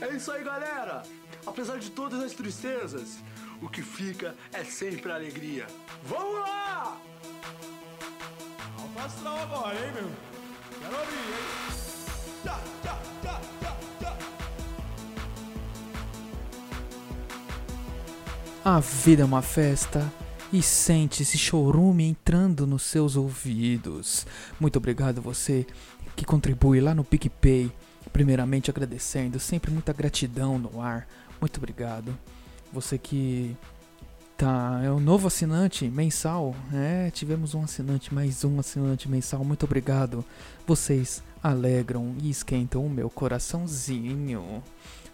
É isso aí, galera! Apesar de todas as tristezas, o que fica é sempre a alegria. Vamos lá! Astral agora, hein, meu? Quero ouvir, hein? A vida é uma festa e sente esse chorume entrando nos seus ouvidos. Muito obrigado você que contribui lá no PicPay. Primeiramente agradecendo, sempre muita gratidão no ar. Muito obrigado. Você que tá é um novo assinante mensal. É, tivemos um assinante, mais um assinante mensal. Muito obrigado. Vocês alegram e esquentam o meu coraçãozinho.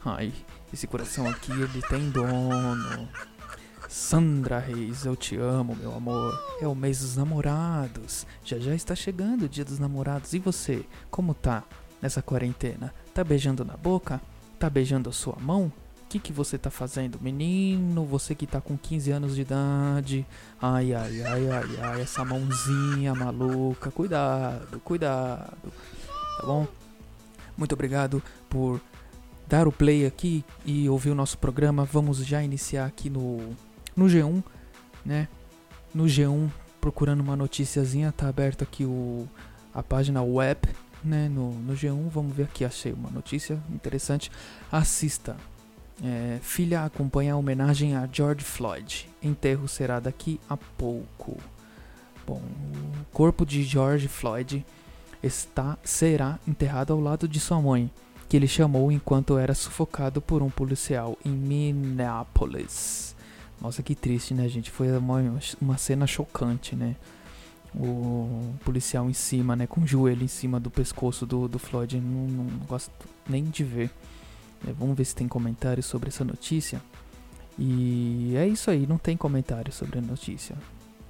Ai, esse coração aqui ele tem dono. Sandra Reis, eu te amo, meu amor. É o mês dos namorados. Já já está chegando o dia dos namorados. E você, como tá nessa quarentena? Tá beijando na boca? Tá beijando a sua mão? O que, que você tá fazendo? Menino, você que tá com 15 anos de idade. Ai, ai, ai, ai, ai, essa mãozinha maluca. Cuidado, cuidado. Tá bom? Muito obrigado por dar o play aqui e ouvir o nosso programa. Vamos já iniciar aqui no no G1, né? No G1, procurando uma noticiazinha, tá aberto aqui o a página web, né? No, no G1, vamos ver aqui, achei uma notícia interessante. Assista. É, filha acompanha a homenagem a George Floyd. Enterro será daqui a pouco. Bom, o corpo de George Floyd está será enterrado ao lado de sua mãe, que ele chamou enquanto era sufocado por um policial em Minneapolis. Nossa, que triste, né, gente? Foi uma, uma cena chocante, né? O policial em cima, né? Com o joelho em cima do pescoço do, do Floyd. Não, não gosto nem de ver. É, vamos ver se tem comentário sobre essa notícia. E é isso aí, não tem comentário sobre a notícia.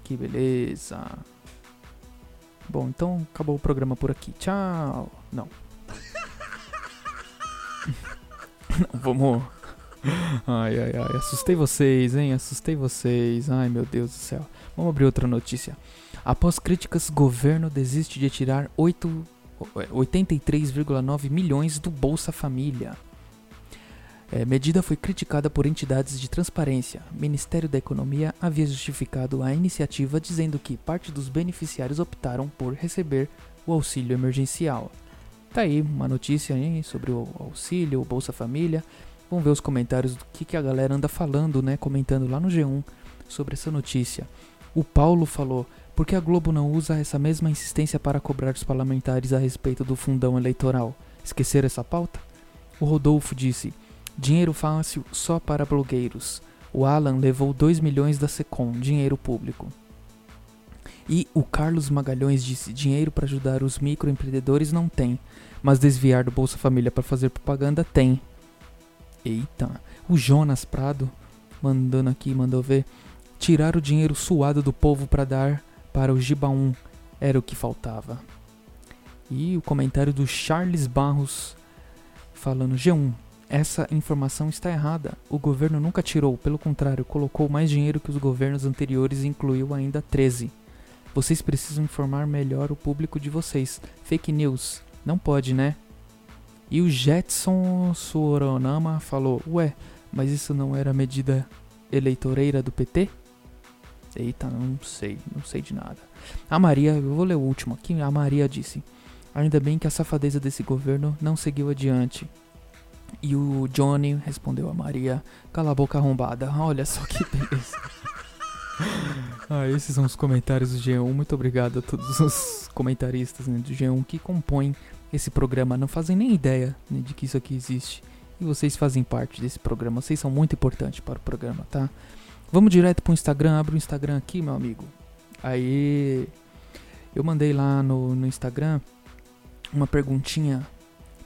Que beleza. Bom, então acabou o programa por aqui. Tchau. Não. não vamos Ai, ai, ai, assustei vocês, hein? Assustei vocês. Ai, meu Deus do céu. Vamos abrir outra notícia. Após críticas, governo desiste de tirar 83,9 milhões do Bolsa Família. É, medida foi criticada por entidades de transparência. Ministério da Economia havia justificado a iniciativa dizendo que parte dos beneficiários optaram por receber o auxílio emergencial. Tá aí uma notícia hein, sobre o auxílio, o Bolsa Família. Vamos ver os comentários do que, que a galera anda falando, né? Comentando lá no G1 sobre essa notícia. O Paulo falou: por que a Globo não usa essa mesma insistência para cobrar os parlamentares a respeito do fundão eleitoral? Esquecer essa pauta? O Rodolfo disse: dinheiro fácil só para blogueiros. O Alan levou 2 milhões da Secom, dinheiro público. E o Carlos Magalhães disse: dinheiro para ajudar os microempreendedores não tem, mas desviar do Bolsa Família para fazer propaganda tem. Eita, o Jonas Prado mandando aqui, mandou ver. Tirar o dinheiro suado do povo para dar para o Gibaum era o que faltava. E o comentário do Charles Barros falando: G1, essa informação está errada. O governo nunca tirou, pelo contrário, colocou mais dinheiro que os governos anteriores e incluiu ainda 13. Vocês precisam informar melhor o público de vocês. Fake news. Não pode, né? E o Jetson Suoronama falou: Ué, mas isso não era medida eleitoreira do PT? Eita, não sei, não sei de nada. A Maria, eu vou ler o último aqui. A Maria disse: Ainda bem que a safadeza desse governo não seguiu adiante. E o Johnny respondeu a Maria: Cala a boca arrombada. Olha só que beleza. ah, esses são os comentários do G1. Muito obrigado a todos os comentaristas né, do G1 que compõem esse programa não fazem nem ideia né, de que isso aqui existe. E vocês fazem parte desse programa. Vocês são muito importantes para o programa, tá? Vamos direto pro Instagram. Abre o Instagram aqui, meu amigo. Aí. Eu mandei lá no, no Instagram uma perguntinha.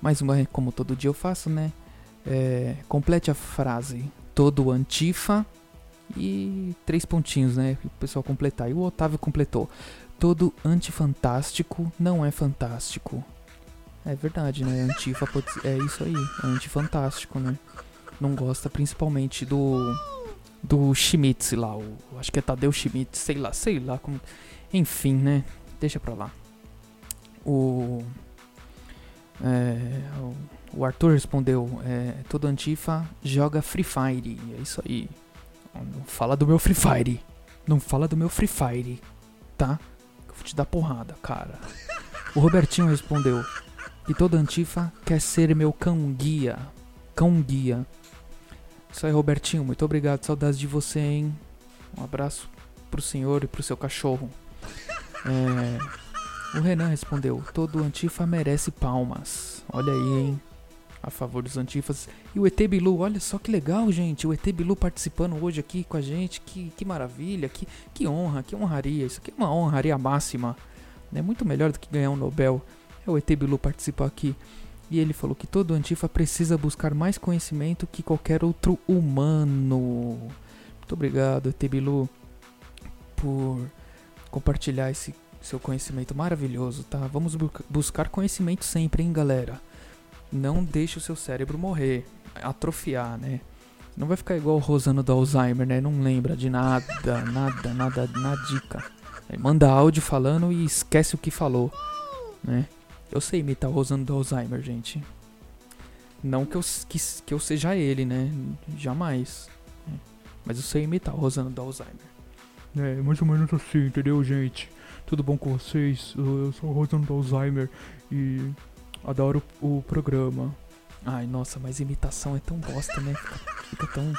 Mais uma, como todo dia eu faço, né? É, complete a frase. Todo antifa. E três pontinhos, né? O pessoal completar. E o Otávio completou. Todo antifantástico não é fantástico. É verdade, né? Antifa é isso aí, é antifantástico, né? Não gosta principalmente do do Schmitz lá, o, acho que é Tadeu Schmitz, sei lá, sei lá como, enfim, né? Deixa pra lá. O É, o, o Arthur respondeu: é, todo Antifa joga Free Fire. É isso aí. Não fala do meu Free Fire. Não fala do meu Free Fire, tá? Eu vou te dar porrada, cara. O Robertinho respondeu que toda Antifa quer ser meu cão guia. Cão guia. Isso aí, Robertinho. Muito obrigado. Saudades de você, hein? Um abraço pro senhor e pro seu cachorro. É, o Renan respondeu: Todo Antifa merece palmas. Olha aí, hein? A favor dos Antifas. E o ET Bilu, olha só que legal, gente. O ET Bilu participando hoje aqui com a gente. Que, que maravilha, que, que honra, que honraria. Isso aqui é uma honraria máxima. É muito melhor do que ganhar um Nobel. É o ET Bilu participar aqui. E ele falou que todo Antifa precisa buscar mais conhecimento que qualquer outro humano. Muito obrigado, ET Bilu, por compartilhar esse seu conhecimento maravilhoso, tá? Vamos bu buscar conhecimento sempre, hein, galera? Não deixe o seu cérebro morrer, atrofiar, né? Não vai ficar igual o Rosano do Alzheimer, né? Não lembra de nada, nada, nada, nadica. Aí manda áudio falando e esquece o que falou, né? Eu sei imitar o Rosano do Alzheimer, gente. Não que eu, que, que eu seja ele, né? Jamais. Mas eu sei imitar o Rosano do Alzheimer. É, mais ou menos assim, entendeu, gente? Tudo bom com vocês? Eu sou o Rosano do Alzheimer e adoro o, o programa. Ai, nossa, mas imitação é tão bosta, né? Fica, fica tão.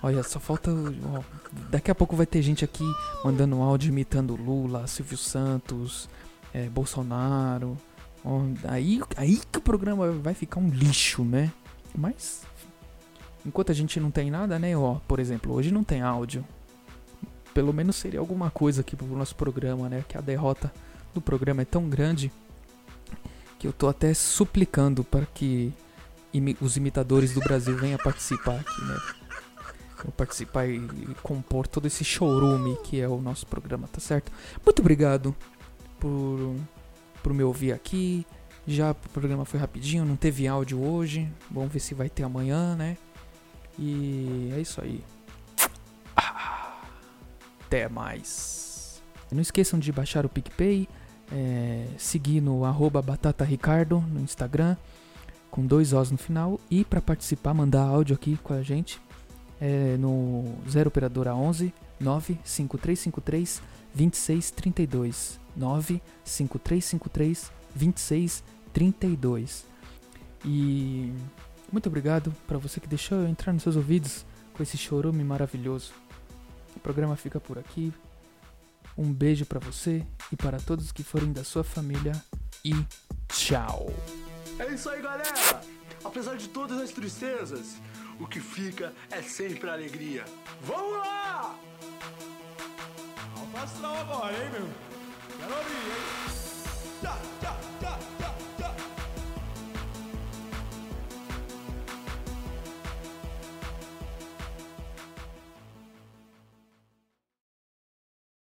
Olha, só falta. Ó, daqui a pouco vai ter gente aqui mandando áudio imitando Lula, Silvio Santos, é, Bolsonaro. Aí, aí que o programa vai ficar um lixo, né? Mas. Enquanto a gente não tem nada, né? Ó, por exemplo, hoje não tem áudio. Pelo menos seria alguma coisa aqui pro nosso programa, né? Que a derrota do programa é tão grande que eu tô até suplicando para que imi os imitadores do Brasil venham participar aqui, né? Participar e, e compor todo esse showroom que é o nosso programa, tá certo? Muito obrigado por, por me ouvir aqui. Já o programa foi rapidinho, não teve áudio hoje. Vamos ver se vai ter amanhã, né? E é isso aí. Até mais. Não esqueçam de baixar o PicPay, é, seguir no arroba batataricardo no Instagram, com dois Os no final. E para participar, mandar áudio aqui com a gente é, no 0 Operadora 11 95353 2632. 95353 2632. E muito obrigado para você que deixou eu entrar nos seus ouvidos com esse chorume maravilhoso. O programa fica por aqui. Um beijo para você e para todos que forem da sua família e tchau. É isso aí, galera! Apesar de todas as tristezas, o que fica é sempre a alegria. Vamos lá! Alfa agora, hein, meu? Quero ouvir, hein? Tchá, tchá,